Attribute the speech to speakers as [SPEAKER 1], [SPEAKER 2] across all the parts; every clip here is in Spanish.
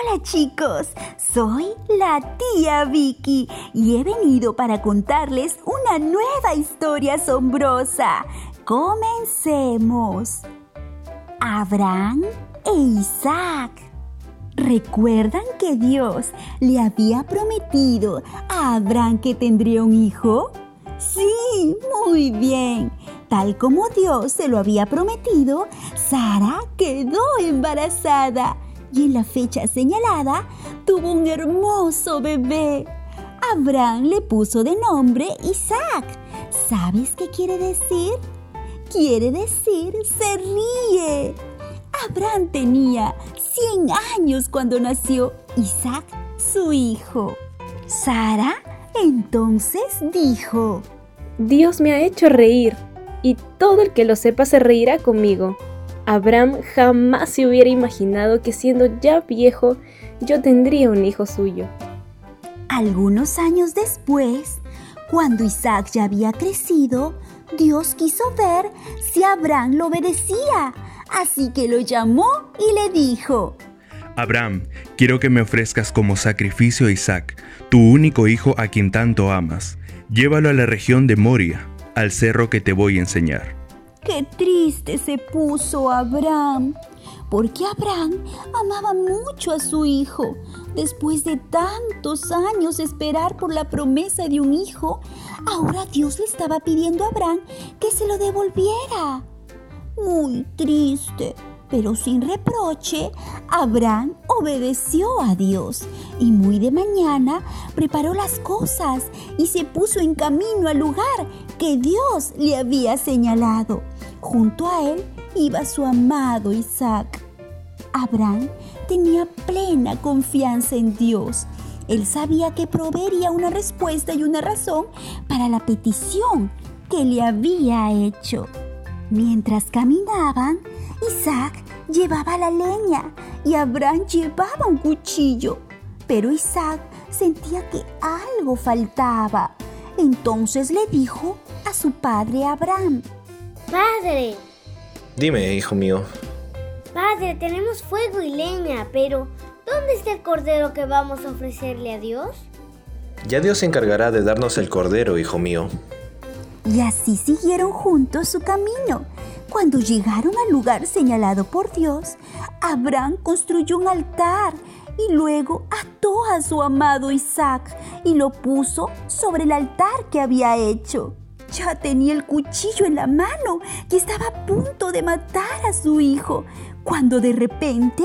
[SPEAKER 1] Hola chicos, soy la tía Vicky y he venido para contarles una nueva historia asombrosa. Comencemos. Abraham e Isaac. ¿Recuerdan que Dios le había prometido a Abraham que tendría un hijo? Sí, muy bien. Tal como Dios se lo había prometido, Sara quedó embarazada y en la fecha señalada tuvo un hermoso bebé. Abraham le puso de nombre Isaac. ¿Sabes qué quiere decir? Quiere decir se ríe. Abraham tenía 100 años cuando nació Isaac, su hijo. Sara entonces dijo,
[SPEAKER 2] Dios me ha hecho reír, y todo el que lo sepa se reirá conmigo. Abraham jamás se hubiera imaginado que siendo ya viejo yo tendría un hijo suyo.
[SPEAKER 1] Algunos años después, cuando Isaac ya había crecido, Dios quiso ver si Abraham lo obedecía, así que lo llamó y le dijo,
[SPEAKER 3] Abraham, quiero que me ofrezcas como sacrificio a Isaac, tu único hijo a quien tanto amas. Llévalo a la región de Moria, al cerro que te voy a enseñar.
[SPEAKER 1] Qué triste se puso Abraham, porque Abraham amaba mucho a su hijo. Después de tantos años esperar por la promesa de un hijo, ahora Dios le estaba pidiendo a Abraham que se lo devolviera. Muy triste, pero sin reproche, Abraham obedeció a Dios y muy de mañana preparó las cosas y se puso en camino al lugar que Dios le había señalado. Junto a él iba su amado Isaac. Abraham tenía plena confianza en Dios. Él sabía que proveería una respuesta y una razón para la petición que le había hecho. Mientras caminaban, Isaac llevaba la leña y Abraham llevaba un cuchillo. Pero Isaac sentía que algo faltaba. Entonces le dijo a su padre Abraham,
[SPEAKER 4] Padre.
[SPEAKER 5] Dime, hijo mío.
[SPEAKER 4] Padre, tenemos fuego y leña, pero ¿dónde está el cordero que vamos a ofrecerle a Dios?
[SPEAKER 5] Ya Dios se encargará de darnos el cordero, hijo mío.
[SPEAKER 1] Y así siguieron juntos su camino. Cuando llegaron al lugar señalado por Dios, Abraham construyó un altar y luego ató a su amado Isaac y lo puso sobre el altar que había hecho. Ya tenía el cuchillo en la mano y estaba a punto de matar a su hijo, cuando de repente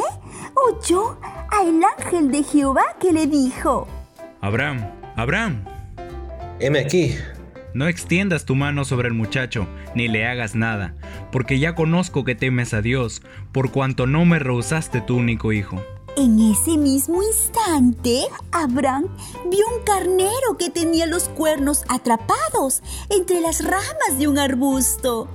[SPEAKER 1] oyó al ángel de Jehová que le dijo,
[SPEAKER 3] Abraham, Abraham.
[SPEAKER 5] Heme aquí.
[SPEAKER 3] No extiendas tu mano sobre el muchacho, ni le hagas nada, porque ya conozco que temes a Dios, por cuanto no me rehusaste tu único hijo.
[SPEAKER 1] En ese mismo instante, Abraham vio un carnero que tenía los cuernos atrapados entre las ramas de un arbusto.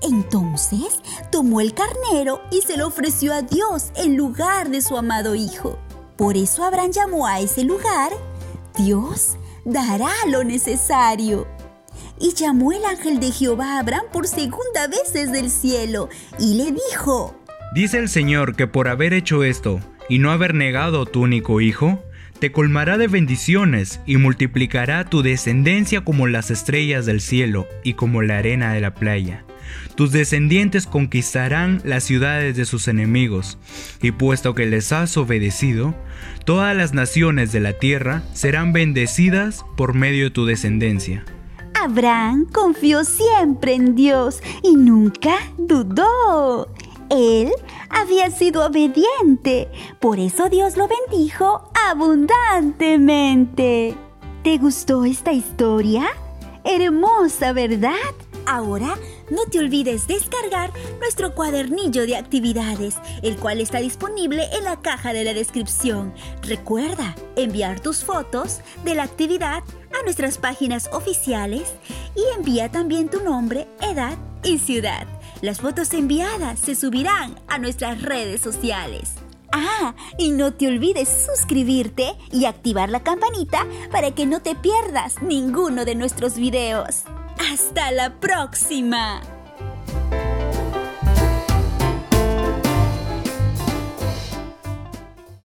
[SPEAKER 1] Entonces tomó el carnero y se lo ofreció a Dios en lugar de su amado hijo. Por eso Abraham llamó a ese lugar, Dios dará lo necesario. Y llamó el ángel de Jehová a Abraham por segunda vez desde el cielo y le dijo,
[SPEAKER 3] Dice el Señor que por haber hecho esto, y no haber negado tu único hijo, te colmará de bendiciones y multiplicará tu descendencia como las estrellas del cielo y como la arena de la playa. Tus descendientes conquistarán las ciudades de sus enemigos, y puesto que les has obedecido, todas las naciones de la tierra serán bendecidas por medio de tu descendencia.
[SPEAKER 1] Abraham confió siempre en Dios y nunca dudó. Él había sido obediente, por eso Dios lo bendijo abundantemente. ¿Te gustó esta historia? Hermosa, ¿verdad? Ahora no te olvides descargar nuestro cuadernillo de actividades, el cual está disponible en la caja de la descripción. Recuerda enviar tus fotos de la actividad a nuestras páginas oficiales y envía también tu nombre, edad y ciudad. Las fotos enviadas se subirán a nuestras redes sociales. Ah, y no te olvides suscribirte y activar la campanita para que no te pierdas ninguno de nuestros videos. ¡Hasta la próxima!